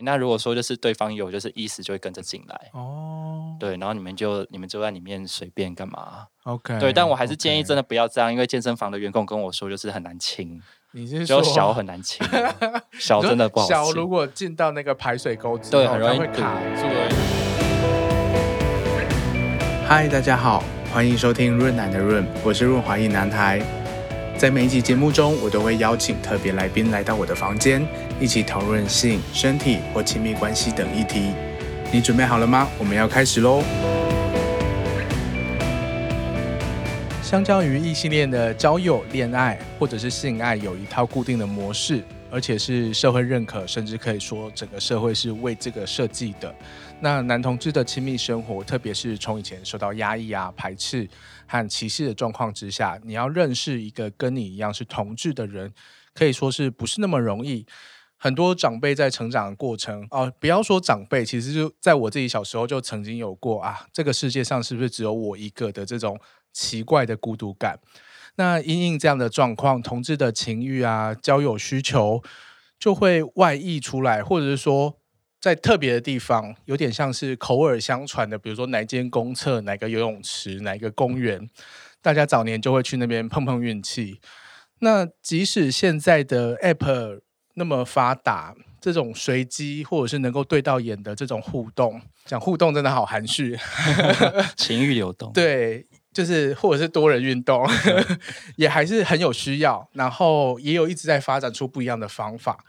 那如果说就是对方有就是意思，就会跟着进来哦。对，然后你们就你们就在里面随便干嘛？OK。对，但我还是建议真的不要这样，因为健身房的员工跟我说就是很难清。你是说小很难清？小真的不好清。小如果进到那个排水沟之后，对，很容易会卡住。嗨，大家好，欢迎收听润奶的润，我是润滑一男孩。在每一集节目中，我都会邀请特别来宾来到我的房间，一起讨论性、身体或亲密关系等议题。你准备好了吗？我们要开始喽！相较于异性恋的交友、恋爱或者是性爱，有一套固定的模式，而且是社会认可，甚至可以说整个社会是为这个设计的。那男同志的亲密生活，特别是从以前受到压抑啊、排斥和歧视的状况之下，你要认识一个跟你一样是同志的人，可以说是不是那么容易。很多长辈在成长的过程哦、不要说长辈，其实就在我自己小时候就曾经有过啊，这个世界上是不是只有我一个的这种奇怪的孤独感？那因应这样的状况，同志的情欲啊、交友需求就会外溢出来，或者是说。在特别的地方，有点像是口耳相传的，比如说哪间公厕、哪个游泳池、哪个公园，大家早年就会去那边碰碰运气。那即使现在的 App 那么发达，这种随机或者是能够对到眼的这种互动，讲互动真的好含蓄，情欲流动，对，就是或者是多人运动，也还是很有需要。然后也有一直在发展出不一样的方法。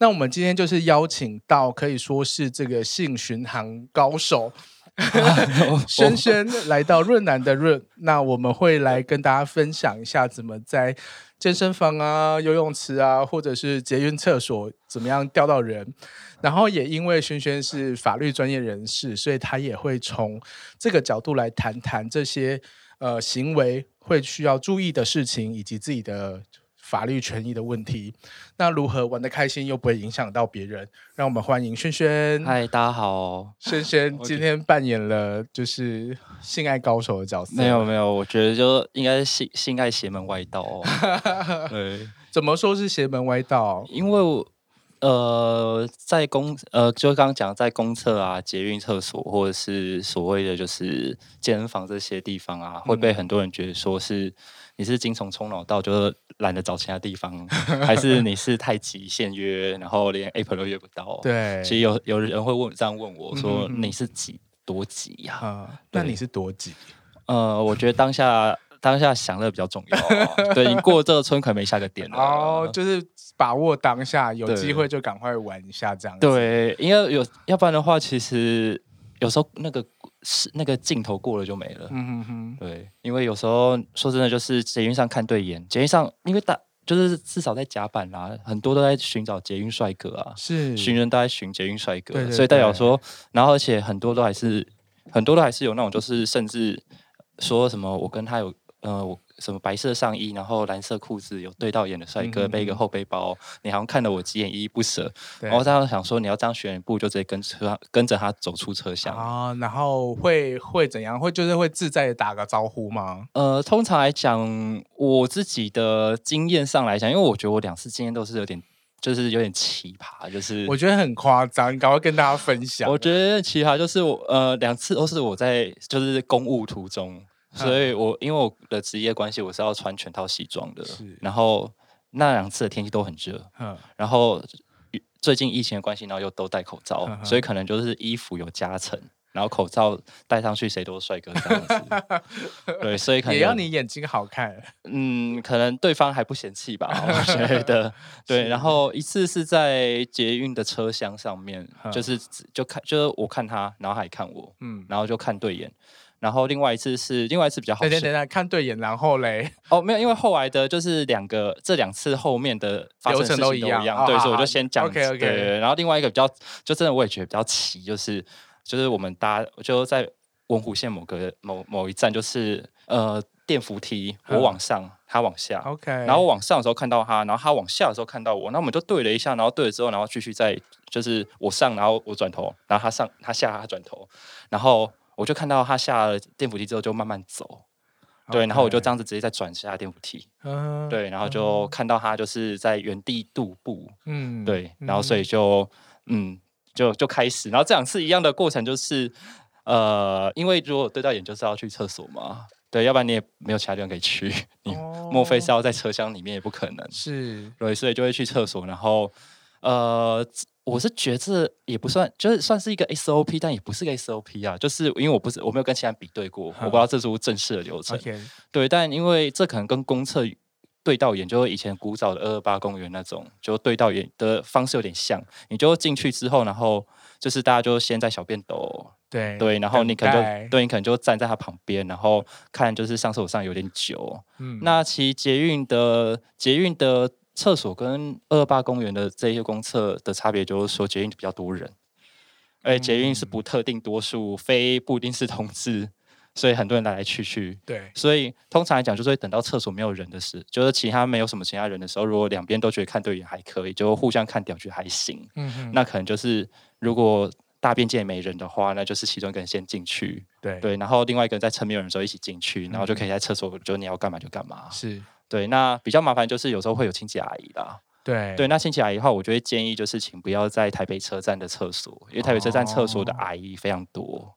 那我们今天就是邀请到可以说是这个性巡航高手 轩轩来到润南的润，那我们会来跟大家分享一下怎么在健身房啊、游泳池啊，或者是捷运厕所怎么样钓到人。然后也因为轩轩是法律专业人士，所以他也会从这个角度来谈谈这些呃行为会需要注意的事情，以及自己的。法律权益的问题，那如何玩得开心又不会影响到别人？让我们欢迎轩轩。嗨，大家好，轩轩 今天扮演了就是性爱高手的角色。没有没有，我觉得就应该是性性爱邪门歪道哦。对，怎么说是邪门歪道？因为呃，在公呃，就刚刚讲在公厕啊、捷运厕所，或者是所谓的就是健身房这些地方啊，会被很多人觉得说是。你是精虫冲脑到就是懒得找其他地方，还是你是太急现约，然后连 Apple 都约不到？对，其实有有人会问这样问我说：“你是几多急呀？”啊，那你是多急？呃，我觉得当下当下享乐比较重要，啊。对，你过了这个村可能没下个点哦，就是把握当下，有机会就赶快玩一下这样子。对，因为有要不然的话，其实有时候那个。是那个镜头过了就没了，嗯哼哼，对，因为有时候说真的，就是捷运上看对眼，捷运上因为大就是至少在甲板啦，很多都在寻找捷运帅哥啊，是寻人都在寻捷运帅哥，所以代表说，然后而且很多都还是很多都还是有那种就是甚至说什么我跟他有呃我。什么白色上衣，然后蓝色裤子，有对到眼的帅哥，嗯、背一个后背包，你好像看得我几眼依依不舍。然后他想说，你要这样选一步，就直接跟车跟着他走出车厢啊。然后会会怎样？会就是会自在的打个招呼吗？呃，通常来讲，我自己的经验上来讲，因为我觉得我两次经验都是有点，就是有点奇葩，就是我觉得很夸张，你赶快跟大家分享。我觉得奇葩就是我呃两次都是我在就是公务途中。所以我因为我的职业关系，我是要穿全套西装的。是，然后那两次的天气都很热。嗯，然后最近疫情的关系，然后又都戴口罩，所以可能就是衣服有加成，然后口罩戴上去，谁都是帅哥这样子。对，所以可能也要你眼睛好看。嗯，可能对方还不嫌弃吧，我觉得。对，然后一次是在捷运的车厢上面，就是就看就是我看他，然后他也看我，嗯，然后就看对眼。然后另外一次是另外一次比较好。等等等等，看对眼，然后嘞？哦，没有，因为后来的就是两个，这两次后面的发生的事情都一样，对，所以我就先讲。OK OK。对，然后另外一个比较，就真的我也觉得比较奇，就是就是我们搭就在文湖线某个某某一站，就是呃电扶梯，我往上，嗯、他往下。OK。然后我往上的时候看到他，然后他往下的时候看到我，那我们就对了一下，然后对了之后，然后继续再就是我上，然后我转头，然后他上，他下，他转头，然后。我就看到他下了电扶梯之后就慢慢走.对，然后我就这样子直接再转下电扶梯，uh huh. 对，然后就看到他就是在原地踱步，嗯，对，然后所以就嗯，就就开始，然后这两次一样的过程就是，呃，因为如果对到眼就是要去厕所嘛，对，要不然你也没有其他地方可以去，你莫非是要在车厢里面也不可能，是，对，所以就会去厕所，然后呃。我是觉得也不算，就是算是一个 SOP，但也不是个 SOP 啊。就是因为我不是我没有跟其他人比对过，我不知道这是正式的流程。对，但因为这可能跟公厕对到眼，就是以前古早的二二八公园那种，就对到眼的方式有点像。你就进去之后，然后就是大家就先在小便斗，对对，然后你可能就对，你可能就站在他旁边，然后看就是上厕所上有点久。嗯，那其实捷运的捷运的。厕所跟二二八公园的这些公厕的差别，就是说捷运比较多人，而且捷运是不特定多数，非不一定是同志，所以很多人来来去去。对，所以通常来讲，就是会等到厕所没有人的时候，就是其他没有什么其他人的时候，如果两边都觉得看对眼还可以，就互相看屌觉得还行。嗯哼，那可能就是如果大便间没人的话，那就是其中一个人先进去。对对，然后另外一个人在趁没有人的时候一起进去，然后就可以在厕所，就你要干嘛就干嘛。是。对，那比较麻烦就是有时候会有亲戚阿姨啦。对对，那亲戚阿姨的话，我就会建议就是请不要在台北车站的厕所，因为台北车站厕所的阿姨非常多。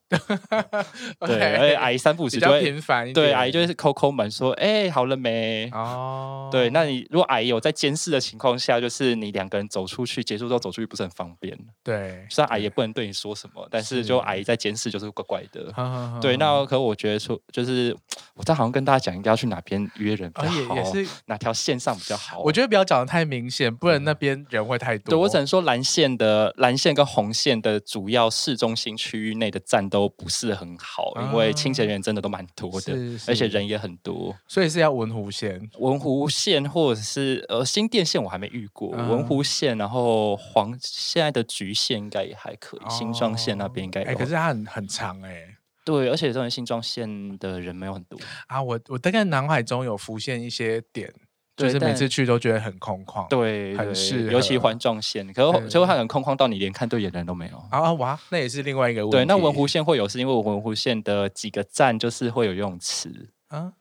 Oh. 对，而且阿姨三不五时就会频繁一点。对，阿姨就会抠抠门说：“哎、欸，好了没？”哦、oh.。对，那你如果阿姨有在监视的情况下，就是你两个人走出去结束之后走出去不是很方便。对，虽然阿姨也不能对你说什么，但是就阿姨在监视就是怪怪的。对，那可我觉得说就是我在好像跟大家讲，应该要去哪边约人比较好，也是哪条线上比较好。我觉得不要讲的太明显，不然那边。人会太多，对，我只能说蓝线的蓝线跟红线的主要市中心区域内的站都不是很好，啊、因为清洁人员真的都蛮多的，而且人也很多，所以是要文湖线、文湖线或者是呃新店线，我还没遇过、啊、文湖线，然后黄现在的橘线应该也还可以，哦、新庄线那边应该哎、欸，可是它很很长哎、欸，对，而且这种新庄线的人没有很多。啊，我我大概脑海中有浮现一些点。就是每次去都觉得很空旷，对，很适合，尤其环状线，可是最后它很空旷到你连看对眼的人都没有啊！哇，那也是另外一个问题。对，那文湖线会有，是因为文湖线的几个站就是会有游泳池啊。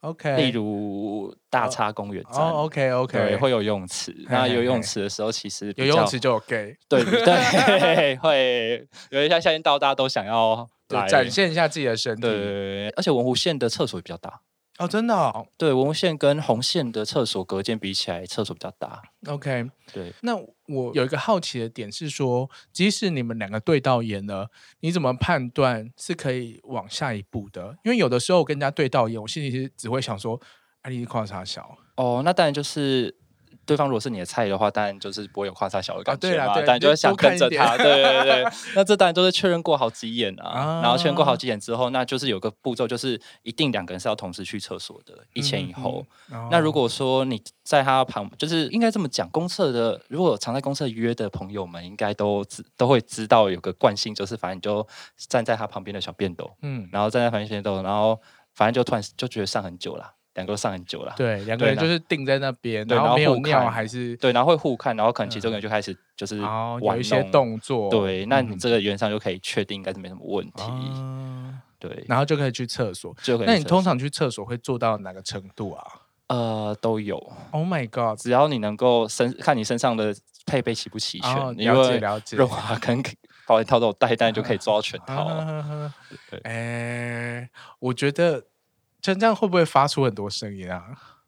OK，例如大叉公园站。哦，OK OK，对，会有游泳池。那游泳池的时候，其实有游泳池就有 gay。对对，会有一下夏天到，大家都想要来展现一下自己的身体。对，而且文湖线的厕所也比较大。哦，真的哦，对，文物线跟红线的厕所隔间比起来，厕所比较大。OK，对。那我有一个好奇的点是说，即使你们两个对到眼了，你怎么判断是可以往下一步的？因为有的时候我跟人家对到眼，我心里其实只会想说，啊，你跨啥小？哦，那当然就是。对方如果是你的菜的话，当然就是不会有跨差小的感觉嘛，啊、当然就会想跟着他。对对对，那这当然都是确认过好几眼啊，啊然后确认过好几眼之后，那就是有个步骤，就是一定两个人是要同时去厕所的，一前一后。那如果说你在他旁，就是应该这么讲，公厕的如果常在公厕约的朋友们，应该都知都会知道有个惯性，就是反正你就站在他旁边的小便斗，嗯，然后站在旁边小便斗，然后反正就突然就觉得上很久了。两个都上很久了，对，两个人就是定在那边，然后没有尿还是对，然后会互看，然后可能其中一个人就开始就是有一些动作，对，那你这个原上就可以确定应该是没什么问题，对，然后就可以去厕所，就那你通常去厕所会做到哪个程度啊？呃，都有，Oh my God，只要你能够身看你身上的配备齐不齐全，了解了解，润滑跟保险套都有带，但就可以做到全套。哎，我觉得。像这样会不会发出很多声音啊？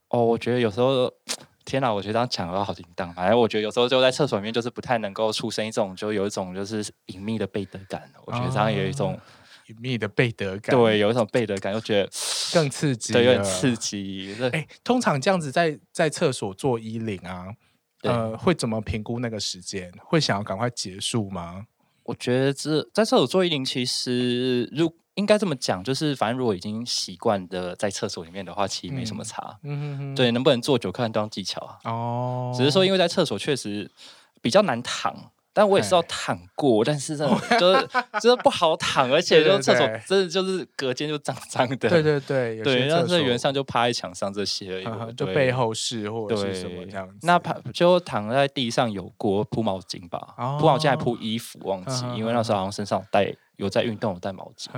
哦，我觉得有时候，天哪，我觉得这样讲的话好紧张。反正我觉得有时候就在厕所里面，就是不太能够出声音，这种就有一种就是隐秘的背德感。我觉得这样有一种隐秘的背德感，对，有一种背德感，又觉得 更刺激，对，有点刺激。哎、欸，通常这样子在在厕所做衣领啊，呃，会怎么评估那个时间？会想要赶快结束吗？我觉得这在厕所做衣领，其实如应该这么讲，就是反正如果已经习惯的在厕所里面的话，其实没什么差。嗯哼哼。对，能不能做久，看都要技巧啊。哦。只是说，因为在厕所确实比较难躺。但我也是要躺过，但是真的就是就是不好躺，而且就厕所真的就是隔间就脏脏的。对对对，对，那这原上就趴在墙上这些而已，就背后是或者是什么这样子。那趴就躺在地上有过铺毛巾吧，铺毛巾还铺衣服，忘记，因为那时候好像身上带有在运动，有带毛巾。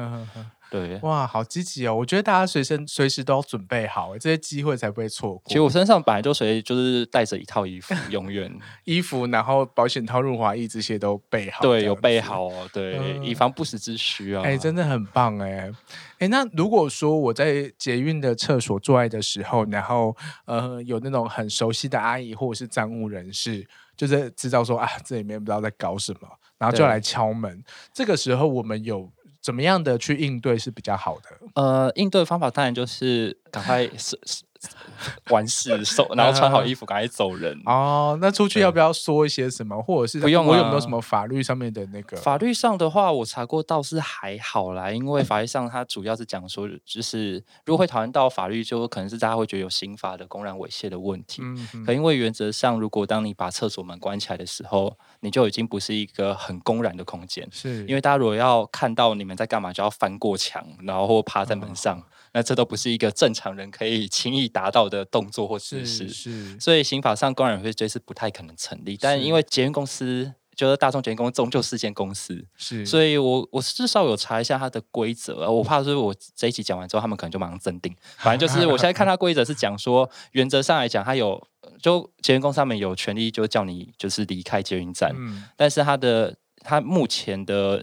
对，哇，好积极哦！我觉得大家随身随时都要准备好，这些机会才不会错过。其实我身上本来就随就是带着一套衣服，永远衣服，然后保险套、润滑液这些都备好。对，有备好哦，对，嗯、以防不时之需啊。哎、欸，真的很棒哎！哎，那如果说我在捷运的厕所做爱的时候，然后呃有那种很熟悉的阿姨或者是站务人士，就是知道说啊这里面不知道在搞什么，然后就来敲门。这个时候我们有。怎么样的去应对是比较好的？呃，应对方法当然就是赶快是是。完事收，然后穿好衣服，赶紧走人。哦，那出去要不要说一些什么，或者是不用？我有没有什么法律上面的那个？法律上的话，我查过倒是还好啦，因为法律上它主要是讲说，就是如果会讨论到法律，就可能是大家会觉得有刑法的公然猥亵的问题。可因为原则上，如果当你把厕所门关起来的时候，你就已经不是一个很公然的空间。是因为大家如果要看到你们在干嘛，就要翻过墙，然后或趴在门上。那这都不是一个正常人可以轻易达到的动作或姿势，是，所以刑法上公然猥亵是不太可能成立。但因为捷运公司就是大众捷运公司终究是间公司，是，所以我我至少有查一下它的规则。我怕是我这一集讲完之后，他们可能就马上增定。反正就是我现在看它规则是讲说，原则上来讲，它有就捷运公司上面有权利就叫你就是离开捷运站，嗯，但是它的它目前的。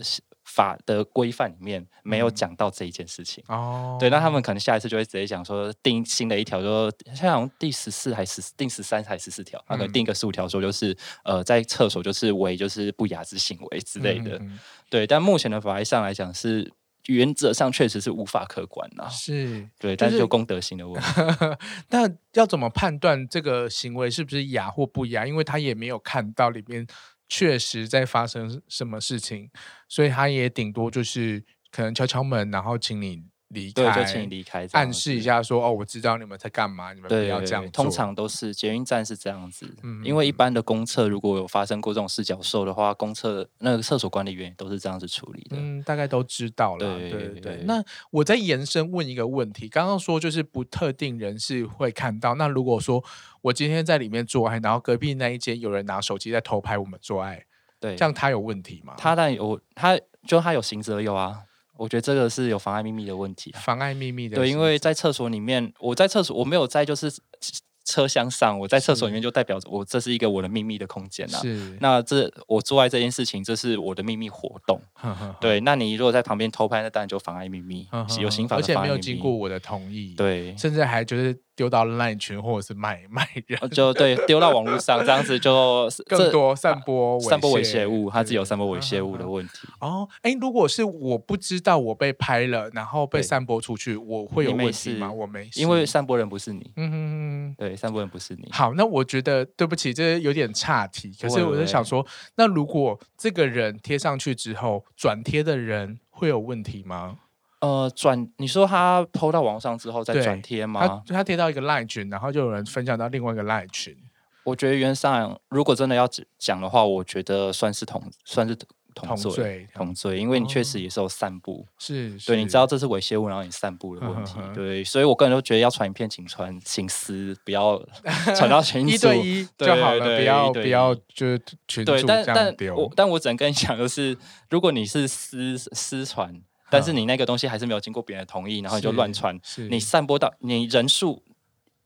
法的规范里面没有讲到这一件事情。哦，对，那他们可能下一次就会直接讲说定新的一条，说现在好像第十四还是定十三还是十四条，他可能定个十五条说就是呃在厕所就是为就是不雅之行为之类的，对，但目前的法律上来讲是原则上确实是无法可管呐，是。对，但是就公德心的问题，那要怎么判断这个行为是不是雅或不雅？因为他也没有看到里面。确实在发生什么事情，所以他也顶多就是可能敲敲门，然后请你离开，对，就请你离开，暗示一下说哦，我知道你们在干嘛，你们不要这样做。通常都是捷运站是这样子，嗯，因为一般的公厕如果有发生过这种四角兽的话，公厕那个厕所管理员都是这样子处理的，嗯，大概都知道了。对对对，那我再延伸问一个问题，刚刚说就是不特定人士会看到，那如果说。我今天在里面做爱，然后隔壁那一间有人拿手机在偷拍我们做爱，对，这样他有问题吗？他当然有，他就他有行责有啊。我觉得这个是有妨碍秘密的问题，妨碍秘密的。对，因为在厕所里面，我在厕所我没有在，就是。车厢上，我在厕所里面就代表着我这是一个我的秘密的空间呐。是，那这我做爱这件事情，这是我的秘密活动。呵呵呵对，那你如果在旁边偷拍，那当然就妨碍秘密，有刑法的，而且没有经过我的同意。对，甚至还就是丢到烂群或者是卖卖人，就对，丢到网络上这样子就 更多散播散播猥亵物，它是有散播猥亵物的问题。哦，哎、欸，如果是我不知道我被拍了，然后被散播出去，我会有问题吗？我没事，因为散播人不是你。嗯哼哼，对。散播人不是你。好，那我觉得对不起，这有点岔题。可是我就想说，那如果这个人贴上去之后，转贴的人会有问题吗？呃，转你说他 PO 到网上之后再转贴吗？他他贴到一个 LINE 群，然后就有人分享到另外一个 LINE 群。我觉得原上，如果真的要讲的话，我觉得算是同，算是。同罪，同罪，因为你确实也是有散布，是对，你知道这是猥亵物，然后你散布的问题，对，所以我个人都觉得要传影片，请传请私，不要 传到群组，一对一就好了，不要不要就是群组这样丢。我但我只能跟你讲就是，如果你是私私传，但是你那个东西还是没有经过别人的同意，然后你就乱传，你散播到你人数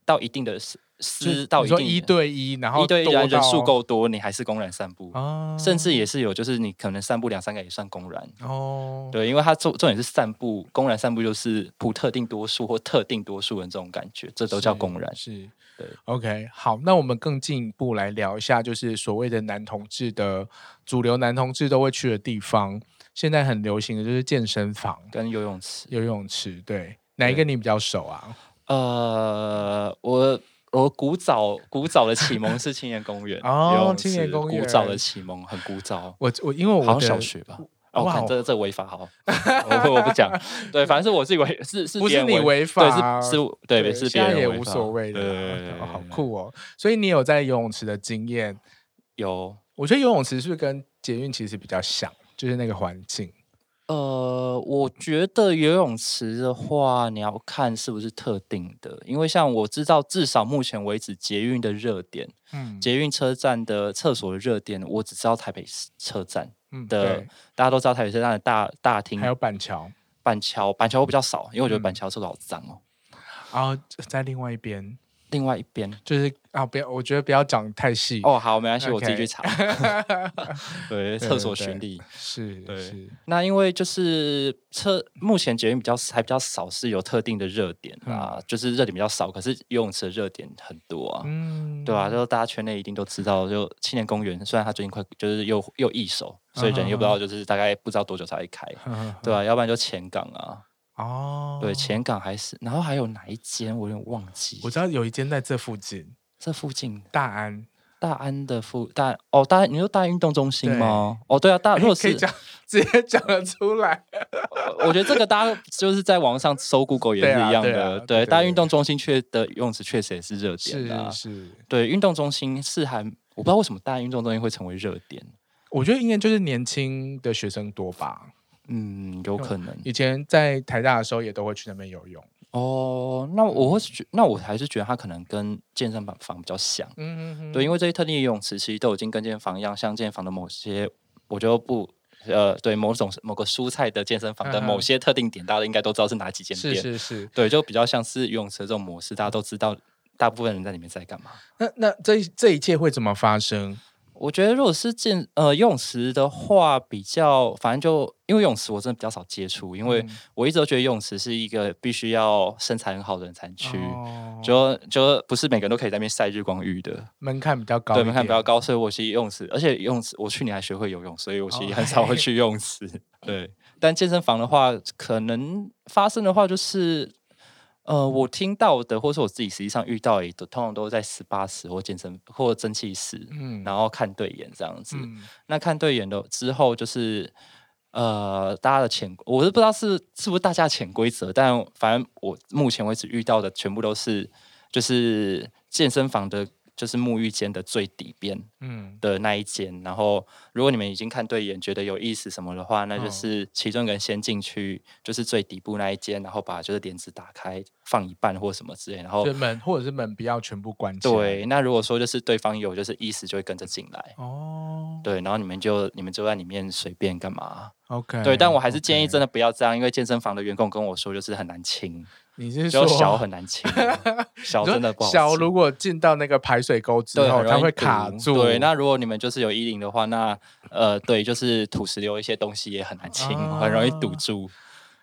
到一定的时。私到一定一对一，然后一对一人数够多，你还是公然散布，哦、甚至也是有，就是你可能散布两三个也算公然。哦，对，因为它重重点是散布，公然散布就是不特定多数或特定多数人这种感觉，这都叫公然。是，是对。OK，好，那我们更进一步来聊一下，就是所谓的男同志的主流男同志都会去的地方，现在很流行的就是健身房跟游泳池。游泳池，对，哪一个你比较熟啊？呃，我。我古早古早的启蒙是青年公园哦，青年公园古早的启蒙很古早。我我因为我好小学吧，我看这这违法，好，我我不讲。对，反正是我自己违是是，不是你违法，是是，对，是别人也无所谓的，好酷哦。所以你有在游泳池的经验？有，我觉得游泳池是不是跟捷运其实比较像，就是那个环境。呃，我觉得游泳池的话，你要看是不是特定的，因为像我知道，至少目前为止，捷运的热点，嗯，捷运车站的厕所的热点，我只知道台北车站的，嗯、大家都知道台北车站的大大厅，还有板桥。板桥板桥我比较少，因为我觉得板桥厕所好脏哦。然后在另外一边。另外一边就是啊，不要，我觉得不要讲太细哦。好，没关系.我自己去查。对，厕所巡礼是，对。是那因为就是厕目前捷运比较还比较少是有特定的热点啊，嗯、就是热点比较少，可是游泳池的热点很多啊。嗯，对啊，就大家圈内一定都知道，就青年公园，虽然它最近快就是又又易手，所以人又不知道，就是大概不知道多久才会开，嗯、对吧、啊？要不然就前港啊。哦，对，前港还是，然后还有哪一间我有点忘记。我知道有一间在这附近，这附近大安，大安的附大哦，大安，你说大安运动中心吗？哦，对啊，大如果是讲直接讲得出来，我觉得这个大家就是在网上搜 Google 也是一样的。对，大安运动中心确的游泳池确实也是热点啊，是，是对，运动中心是还我不知道为什么大安运动中心会成为热点，我觉得应该就是年轻的学生多吧。嗯，有可能。以前在台大的时候，也都会去那边游泳。哦，那我会觉，那我还是觉得它可能跟健身房比较像。嗯嗯嗯。对，因为这些特定的游泳池其实都已经跟健身房一样，像健身房的某些，我觉得不，呃，对，某种某个蔬菜的健身房的某些特定点，嗯、大家应该都知道是哪几间店。是是是。对，就比较像是游泳池这种模式，大家都知道，大部分人在里面在干嘛。那那这这一切会怎么发生？我觉得如果是健呃游泳池的话，比较反正就因为游泳池我真的比较少接触，因为我一直都觉得游泳池是一个必须要身材很好的人才能去，哦、就就不是每个人都可以在那边晒日光浴的，门槛比较高，对，门槛比较高，所以我其实游泳池，而且游泳池我去年还学会游泳，所以我其实很少会去游泳池。哦、对，但健身房的话，可能发生的话就是。呃，我听到的，或是我自己实际上遇到的，都通常都在十八室或健身或蒸汽室，嗯，然后看对眼这样子。嗯、那看对眼的之后，就是呃，大家的潜，我是不知道是是不是大家潜规则，但反正我目前为止遇到的全部都是就是健身房的。就是沐浴间的最底边，嗯，的那一间。嗯、然后，如果你们已经看对眼，觉得有意思什么的话，那就是其中一个人先进去，就是最底部那一间，然后把就是帘子打开，放一半或什么之类。然后门或者是门不要全部关起来。对，那如果说就是对方有就是意思，就会跟着进来。哦，对，然后你们就你们就在里面随便干嘛。OK，对，但我还是建议真的不要这样.因为健身房的员工跟我说，就是很难清。你是说小很难清，小真的不好清。小如果进到那个排水沟之后，它会卡住。对，那如果你们就是有衣领的话，那呃，对，就是土石流一些东西也很难清，啊、很容易堵住。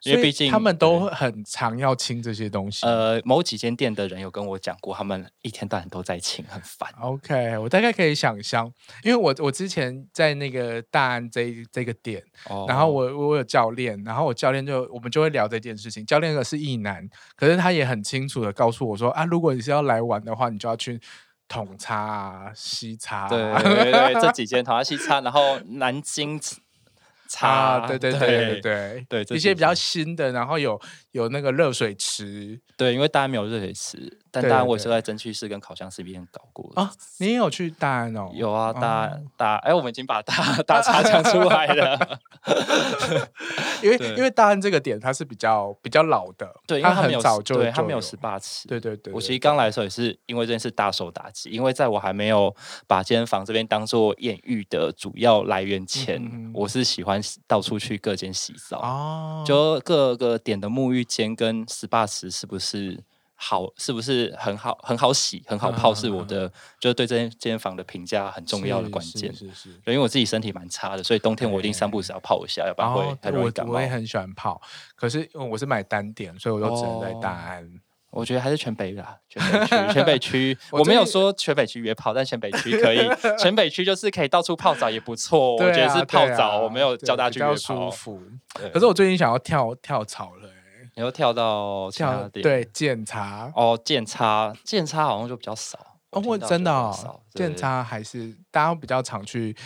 因为毕竟他们都很常要清这些东西。呃，某几间店的人有跟我讲过，他们一天到晚都在清，很烦。OK，我大概可以想象，因为我我之前在那个大安这这个店，哦、然后我我有教练，然后我教练就我们就会聊这件事情。教练是一男，可是他也很清楚的告诉我说啊，如果你是要来玩的话，你就要去统差啊、西差、啊，对对对，这几间统差西差，然后南京。啊，对对对对对对，一些比较新的，然后有有那个热水池，对，因为大家没有热水池，但大安我也是在蒸汽室跟烤箱室里面搞过啊。你也有去大安哦？有啊，大大，哎，我们已经把大大差讲出来了，因为因为大安这个点它是比较比较老的，对，它很早就对，它没有 SPA 池，对对对。我其实刚来的时候也是因为这件事大受打击，因为在我还没有把健身房这边当做艳遇的主要来源前，我是喜欢。到处去各间洗澡，哦、就各个点的沐浴间跟 SPA 池是不是好？是不是很好？很好洗，很好泡，是我的，嗯、就是对这间房的评价很重要的关键。是是，是是，因为我自己身体蛮差的，所以冬天我一定三不五时要泡一下，要不然会很容易感冒。我也很喜欢泡，可是我是买单点，所以我就只能在大安。哦我觉得还是全北啦，全北区，全北区。我没有说全北区约炮，但全北区可以，全北区就是可以到处泡澡也不错。我觉得是泡澡，我没有叫大家去约炮。舒服。可是我最近想要跳跳槽了，你要跳到跳对检查哦，检查检查好像就比较少哦，真的检查还是大家比较常去。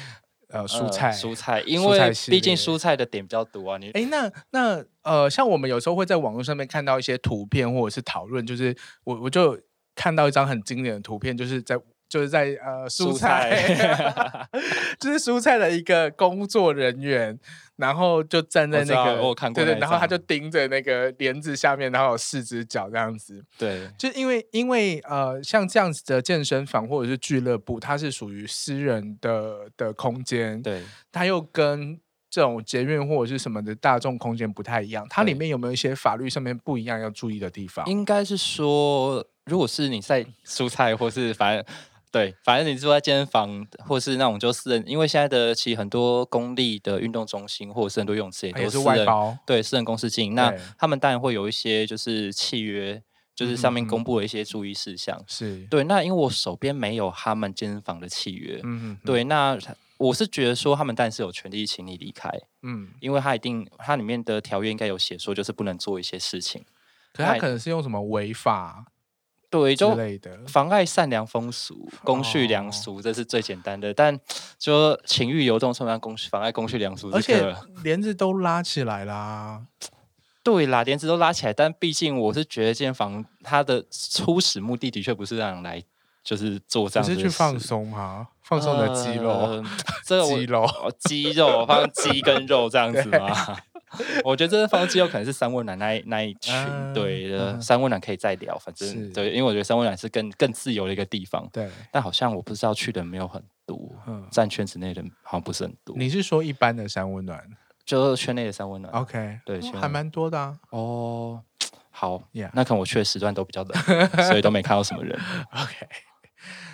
呃，蔬菜，蔬菜，因为毕竟蔬菜的点比较多啊。你，哎，那那呃，像我们有时候会在网络上面看到一些图片或者是讨论，就是我我就看到一张很经典的图片，就是在。就是在呃蔬菜，蔬菜 就是蔬菜的一个工作人员，然后就站在那个，我看过，对对，然后他就盯着那个帘子下面，然后有四只脚这样子。对，就因为因为呃，像这样子的健身房或者是俱乐部，它是属于私人的的空间，对，它又跟这种捷运或者是什么的大众空间不太一样，它里面有没有一些法律上面不一样要注意的地方？应该是说，如果是你在蔬菜或是反正对，反正你住在健身房或是那种就私人，因为现在的其实很多公立的运动中心或者是很多泳池也都是外包，对，私人公司经营，那他们当然会有一些就是契约，就是上面公布了一些注意事项，是、嗯、对。那因为我手边没有他们健身房的契约，嗯嗯，对，那。我是觉得说他们但是有权利请你离开，嗯，因为他一定他里面的条约应该有写说就是不能做一些事情，可他可能是用什么违法对就妨碍善良风俗、公序良俗，这是最简单的。哦、但就情欲流动，算不算公妨碍公序良俗？而且帘子都拉起来啦，对啦，帘子都拉起来，但毕竟我是觉得健身房它的初始目的的确不是让人来。就是做这样子，是去放松吗？放松的肌肉，呃、这个 肌肉，肌肉放肌跟肉这样子吗？我觉得这个放肌肉可能是三温暖那一那一群，嗯、对的。嗯、三温暖可以再聊，反正是对，因为我觉得三温暖是更更自由的一个地方。对，但好像我不知道去的人没有很多，嗯，占圈子内的人好像不是很多。你是说一般的三温暖，就是圈内的三温暖？OK，对，还蛮多的啊。哦，好.那可能我去的时段都比较冷，所以都没看到什么人。OK。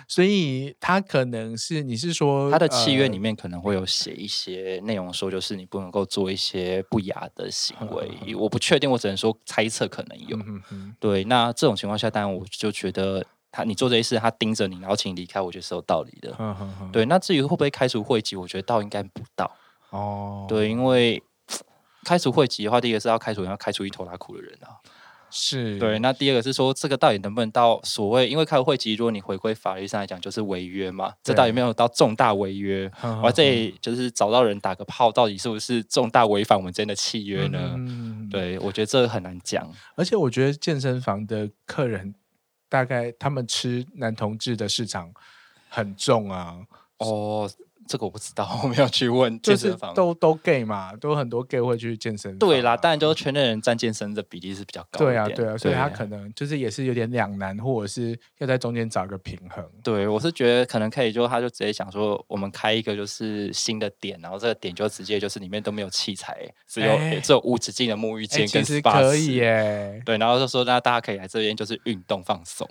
所以他可能是你是说他的契约里面可能会有写一些内容，说就是你不能够做一些不雅的行为。嗯、我不确定，我只能说猜测可能有。嗯、哼对，那这种情况下，当然我就觉得他你做这些事，他盯着你，然后请你离开，我觉得是有道理的。对，那至于会不会开除会籍，我觉得倒应该不到。哦，对，因为 开除会籍的话，第一个是要开除要开除一头拉库的人啊。是对，那第二个是说，这个到底能不能到所谓？因为开会其实，如果你回归法律上来讲，就是违约嘛。对这到底有没有到重大违约？呵呵呵我这里就是找到人打个炮，到底是不是重大违反我们之间的契约呢？嗯、对，我觉得这个很难讲。而且我觉得健身房的客人，大概他们吃男同志的市场很重啊。哦。这个我不知道，我没有去问健身房。都都 gay 嘛，都很多 gay 会去健身房。对啦，当然就是圈内人占健身的比例是比较高。对啊，对啊，所以他可能就是也是有点两难，或者是要在中间找一个平衡。对，我是觉得可能可以，就他就直接想说，我们开一个就是新的点，然后这个点就直接就是里面都没有器材，只有只有无止境的沐浴间跟 SPA 可以耶。对，然后就说那大家可以来这边就是运动放松。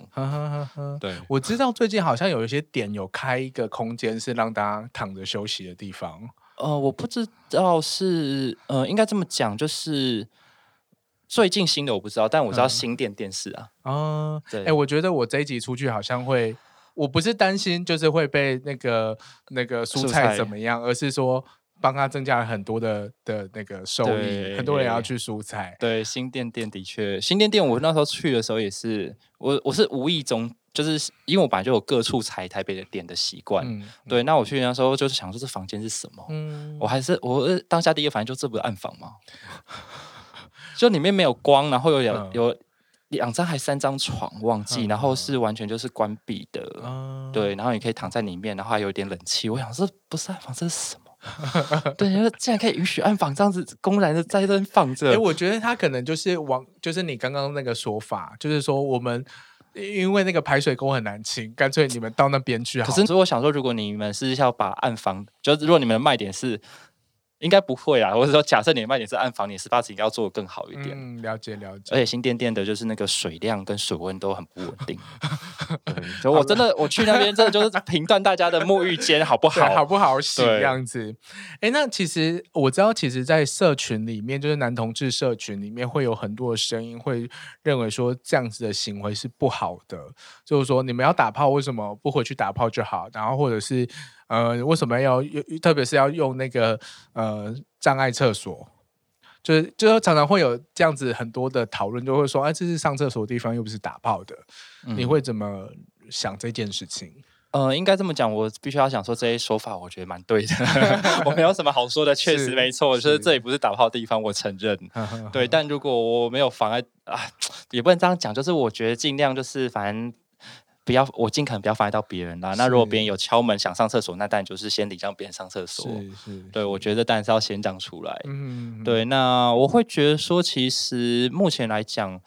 对，我知道最近好像有一些点有开一个空间是让大家躺着休息的地方。呃，我不知道是，呃，应该这么讲，就是最近新的我不知道，但我知道新店电视啊，啊、嗯，对，哎、欸，我觉得我这一集出去好像会，我不是担心就是会被那个那个蔬菜怎么样，而是说帮他增加了很多的的那个收益，很多人要去蔬菜，对，新店店的确，新店店我那时候去的时候也是，我我是无意中。就是因为我本来就有各处踩台北的店的习惯，嗯、对，那我去那时候就是想说这房间是什么？嗯、我还是我当下第一个反应就这不是暗房吗？就里面没有光，然后有两、嗯、有两张还三张床忘记，嗯、然后是完全就是关闭的，嗯、对，然后你可以躺在里面，然后还有一点冷气。我想说不是暗房，这是什么？对，因为竟然可以允许暗房这样子公然的在这放着。哎，我觉得他可能就是往，就是你刚刚那个说法，就是说我们。因为那个排水沟很难清，干脆你们到那边去好。可是，所以我想说，如果你们是要把暗房，就是如果你们的卖点是。应该不会啊，或者说假设你的卖点是暗房，你 SPA 值应该要做的更好一点。嗯，了解了解。而且新店店的就是那个水量跟水温都很不稳定。所以我真的我去那边真的就是评断大家的沐浴间好不好，好不好洗这样子。哎对，那其实我知道，其实，在社群里面，就是男同志社群里面，会有很多的声音会认为说这样子的行为是不好的，就是说你们要打炮，为什么不回去打炮就好？然后或者是。呃，为什么要用？特别是要用那个呃障碍厕所，就是就是常常会有这样子很多的讨论，就会说，哎，这是上厕所的地方，又不是打炮的。嗯、你会怎么想这件事情？呃，应该这么讲，我必须要想说这些说法，我觉得蛮对的。我没有什么好说的，确实没错，就是这里不是打炮的地方，我承认。对，但如果我没有妨碍啊，也不能这样讲，就是我觉得尽量就是反正。不要，我尽可能不要妨碍到别人啦。那如果别人有敲门想上厕所，那当然就是先礼让别人上厕所。对，我觉得当然是要先讲出来。嗯，对。那我会觉得说，其实目前来讲，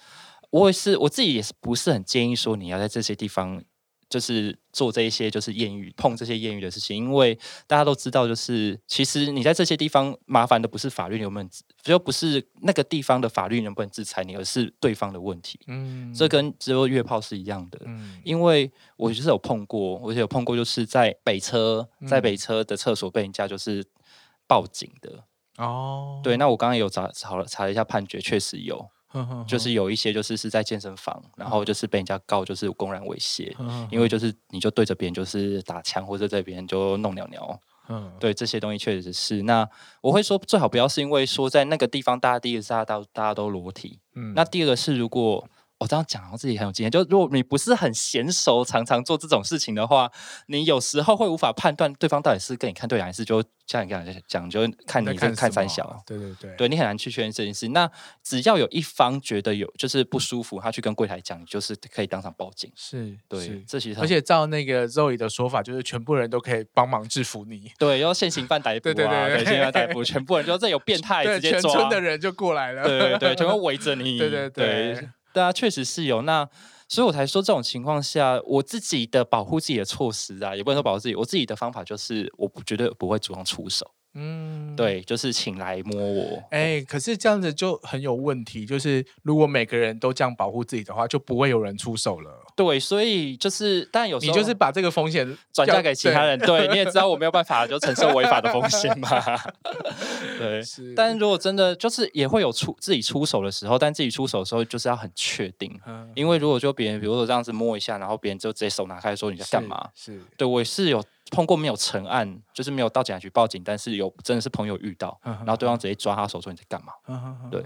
我也是我自己也是不是很建议说你要在这些地方就是做这一些就是艳遇碰这些艳遇的事情，因为大家都知道，就是其实你在这些地方麻烦的不是法律能不能，就不是那个地方的法律能不能制裁你，而是对方的问题。嗯，这跟只有约炮是一样的。嗯，因为我就是有碰过，我有碰过，就是在北车，在北车的厕所被人家就是报警的。哦，对，那我刚刚有查查了查了一下判决，确实有。就是有一些就是是在健身房，然后就是被人家告就是公然猥亵，因为就是你就对着别人就是打枪，或者在别人就弄尿尿，嗯，对这些东西确实是。那我会说最好不要是因为说在那个地方大家第一个是大家大家都裸体，嗯，那第二个是如果。我这样讲，然后自己很有经验。就如果你不是很娴熟，常常做这种事情的话，你有时候会无法判断对方到底是跟你看对眼，还是就像你刚才讲，就看你看看三小。对对对，对你很难去确认这件事。那只要有一方觉得有就是不舒服，他去跟柜台讲，就是可以当场报警。是，对，是这其实而且照那个 Zoe 的说法，就是全部人都可以帮忙制服你。对，要现行犯逮 捕啊，对对对，现行犯逮捕，全部人就这有变态，直接抓。全村的人就过来了。对对对，全部围着 你。对对对。对啊，确实是有那，所以我才说这种情况下，我自己的保护自己的措施啊，也不能说保护自己，我自己的方法就是，我不绝对不会主动出手。嗯，对，就是请来摸我。哎，可是这样子就很有问题，就是如果每个人都这样保护自己的话，就不会有人出手了。对，所以就是，但有时候你就是把这个风险 转嫁给其他人。对，对，你也知道我没有办法就承受违法的风险嘛。对，是。但如果真的就是也会有出自己出手的时候，但自己出手的时候就是要很确定，嗯、因为如果就别人比如说这样子摸一下，然后别人就直接手拿开说你在干嘛？是，是对我也是有。碰过没有成案，就是没有到警察局报警，但是有真的是朋友遇到，然后对方直接抓他手说你在干嘛？对，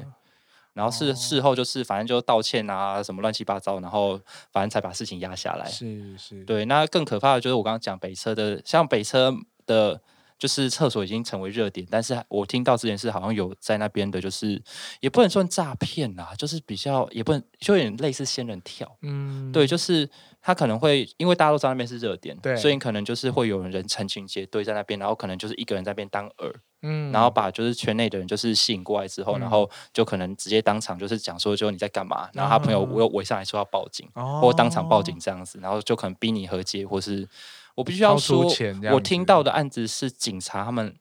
然后事事后就是反正就道歉啊，什么乱七八糟，然后反正才把事情压下来。是是，对。那更可怕的就是我刚刚讲北车的，像北车的，就是厕所已经成为热点，但是我听到之前是好像有在那边的，就是也不能算诈骗啦，就是比较也不能就有点类似仙人跳。嗯，对，就是。他可能会因为大家都知道那边是热点，对，所以可能就是会有人成群结队在那边，然后可能就是一个人在那边当饵，嗯，然后把就是圈内的人就是吸引过来之后，嗯、然后就可能直接当场就是讲说，就你在干嘛？然后他朋友又围上来说要报警，哦、或当场报警这样子，然后就可能逼你和解，或是我必须要说，我听到的案子是警察他们。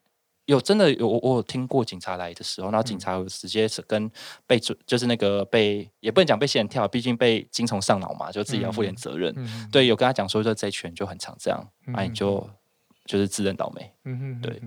有真的有我我有听过警察来的时候，然后警察有直接是跟被就是那个被也不能讲被仙人跳，毕竟被精虫上脑嘛，就自己要负点责任。嗯、对，有跟他讲说，就这一群就很常这样，那、你就就是自认倒霉。嗯哼，对。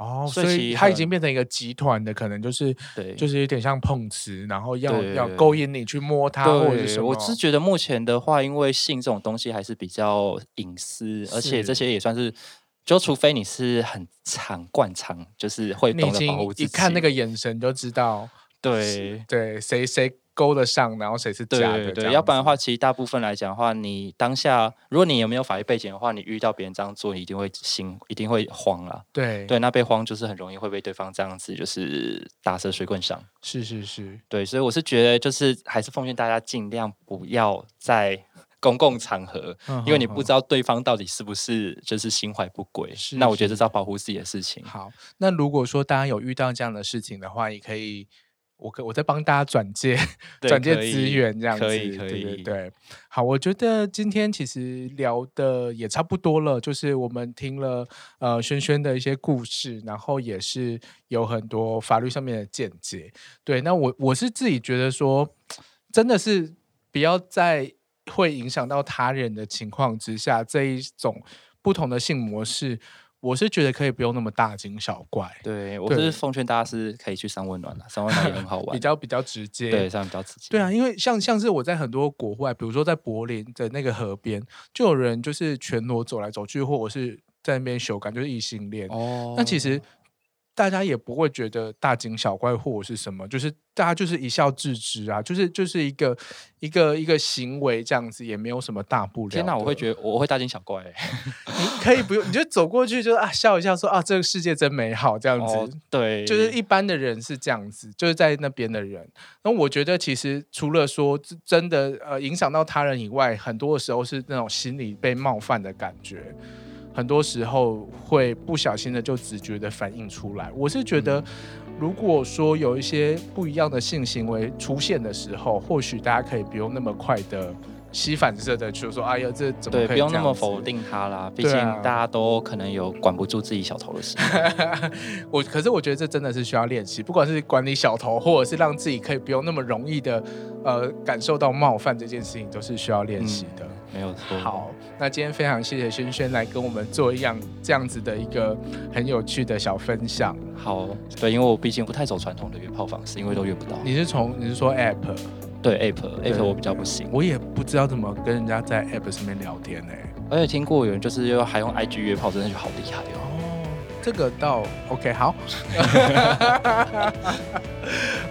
哦，所以它已经变成一个集团的，可能就是对，就是有点像碰瓷，然后要要勾引你去摸它，或者是。我是觉得目前的话，因为性这种东西还是比较隐私，而且这些也算是。就除非你是很常惯常，就是会懂得保护自己，一看那个眼神就知道，对对，谁谁勾得上，然后谁是假的，对，对，对，要不然的话，其实大部分来讲的话，你当下如果你有没有法律背景的话，你遇到别人这样做，你一定会心一定会慌了。对对，那被慌就是很容易会被对方这样子就是打蛇随棍上。是是是，对，所以我是觉得就是还是奉劝大家尽量不要在。公共场合，因为你不知道对方到底是不是就是心怀不轨，是是那我觉得这是要保护自己的事情。好，那如果说大家有遇到这样的事情的话，也可以，我我在帮大家转介转介资源，这样子可以可以对，对，对。好，我觉得今天其实聊的也差不多了，就是我们听了呃轩轩的一些故事，然后也是有很多法律上面的见解。对，那我我是自己觉得说，真的是不要在。会影响到他人的情况之下，这一种不同的性模式，我是觉得可以不用那么大惊小怪。对，我是奉劝大家是可以去三温暖的，三温暖也很好 玩，比较比较直接。对，这样比较直接。对啊，因为像像是我在很多国外，比如说在柏林的那个河边，就有人就是全裸走来走去，或者是在那边修改，就是异性恋。哦，那其实。大家也不会觉得大惊小怪或者是什么，就是大家就是一笑置之啊，就是就是一个一个一个行为这样子，也没有什么大不了。天哪，我会觉得我会大惊小怪，欸。你可以不用，你就走过去就啊笑一笑说，啊这个世界真美好这样子。哦，对，就是一般的人是这样子，就是在那边的人。那我觉得其实除了说真的呃影响到他人以外，很多的时候是那种心理被冒犯的感觉。很多时候会不小心的就直觉的反映出来。我是觉得，如果说有一些不一样的性行为出现的时候，或许大家可以不用那么快的吸反射的，就说哎呀，这怎么对，不用那么否定他啦。毕竟大家都可能有管不住自己小头的时候。我可是我觉得这真的是需要练习，不管是管理小头，或者是让自己可以不用那么容易的呃感受到冒犯这件事情，都是需要练习的。嗯没有错。好，那今天非常谢谢轩轩来跟我们做一样这样子的一个很有趣的小分享。好，对，因为我毕竟不太走传统的约炮方式，因为都约不到。你是从你是说 App？对 App，App 我比较不行。我也不知道怎么跟人家在 App 上面聊天呢。而且听过有人就是又还用 IG 约炮，真的就好厉害哦。哦，这个倒 OK，好。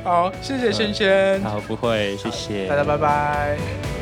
好，谢谢轩轩。好，不会，谢谢。大家拜拜。